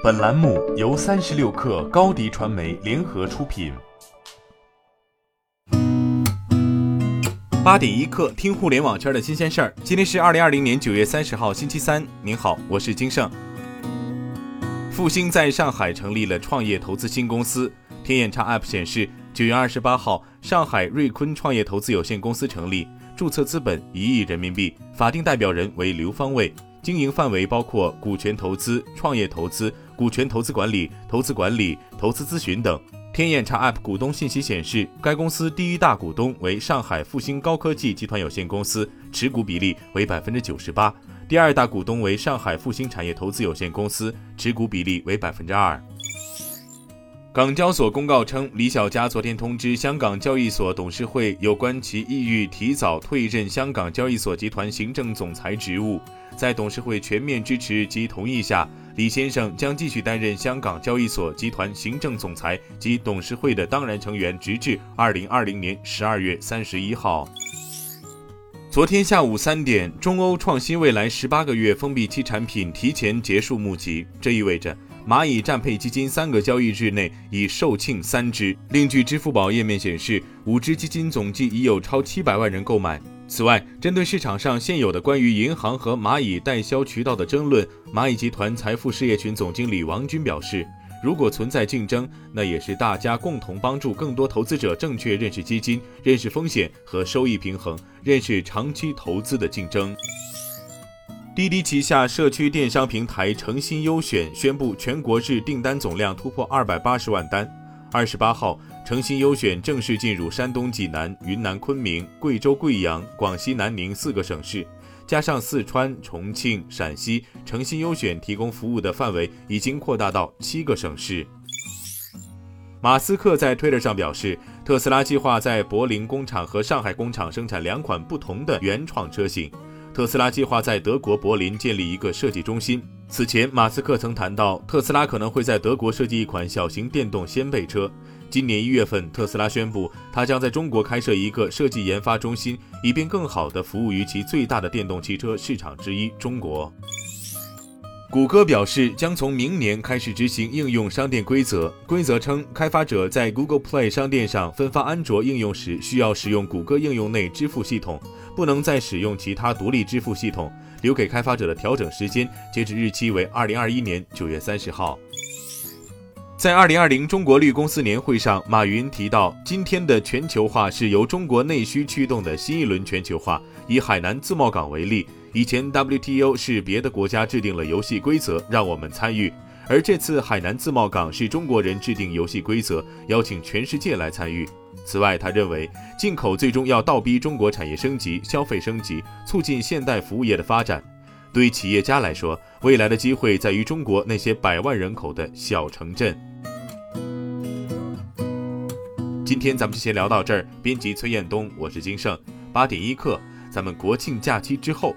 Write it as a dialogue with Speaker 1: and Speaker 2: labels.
Speaker 1: 本栏目由三十六氪高低传媒联合出品。
Speaker 2: 八点一刻，听互联网圈的新鲜事儿。今天是二零二零年九月三十号，星期三。您好，我是金盛。复星在上海成立了创业投资新公司。天眼查 App 显示，九月二十八号，上海瑞坤创业投资有限公司成立，注册资本一亿人民币，法定代表人为刘方卫。经营范围包括股权投资、创业投资、股权投资管理、投资管理、投资咨询等。天眼查 App 股东信息显示，该公司第一大股东为上海复星高科技集团有限公司，持股比例为百分之九十八；第二大股东为上海复星产业投资有限公司，持股比例为百分之二。港交所公告称，李小加昨天通知香港交易所董事会有关其意欲提早退任香港交易所集团行政总裁职务。在董事会全面支持及同意下，李先生将继续担任香港交易所集团行政总裁及董事会的当然成员，直至二零二零年十二月三十一号。昨天下午三点，中欧创新未来十八个月封闭期产品提前结束募集，这意味着。蚂蚁战配基金三个交易日内已售罄三只。另据支付宝页面显示，五只基金总计已有超七百万人购买。此外，针对市场上现有的关于银行和蚂蚁代销渠道的争论，蚂蚁集团财富事业群总经理王军表示，如果存在竞争，那也是大家共同帮助更多投资者正确认识基金、认识风险和收益平衡、认识长期投资的竞争。滴滴旗下社区电商平台诚心优选宣布，全国日订单总量突破二百八十万单。二十八号，诚心优选正式进入山东济南、云南昆明、贵州贵阳、广西南宁四个省市，加上四川、重庆、陕西，诚心优选提供服务的范围已经扩大到七个省市。马斯克在推特上表示，特斯拉计划在柏林工厂和上海工厂生产两款不同的原创车型。特斯拉计划在德国柏林建立一个设计中心。此前，马斯克曾谈到，特斯拉可能会在德国设计一款小型电动掀背车。今年一月份，特斯拉宣布，它将在中国开设一个设计研发中心，以便更好地服务于其最大的电动汽车市场之一——中国。谷歌表示，将从明年开始执行应用商店规则。规则称，开发者在 Google Play 商店上分发安卓应用时，需要使用谷歌应用内支付系统，不能再使用其他独立支付系统。留给开发者的调整时间，截止日期为二零二一年九月三十号。在二零二零中国绿公司年会上，马云提到，今天的全球化是由中国内需驱动的新一轮全球化。以海南自贸港为例。以前 WTO 是别的国家制定了游戏规则让我们参与，而这次海南自贸港是中国人制定游戏规则，邀请全世界来参与。此外，他认为进口最终要倒逼中国产业升级、消费升级，促进现代服务业的发展。对企业家来说，未来的机会在于中国那些百万人口的小城镇。今天咱们就先聊到这儿。编辑崔彦东，我是金盛，八点一刻，咱们国庆假期之后。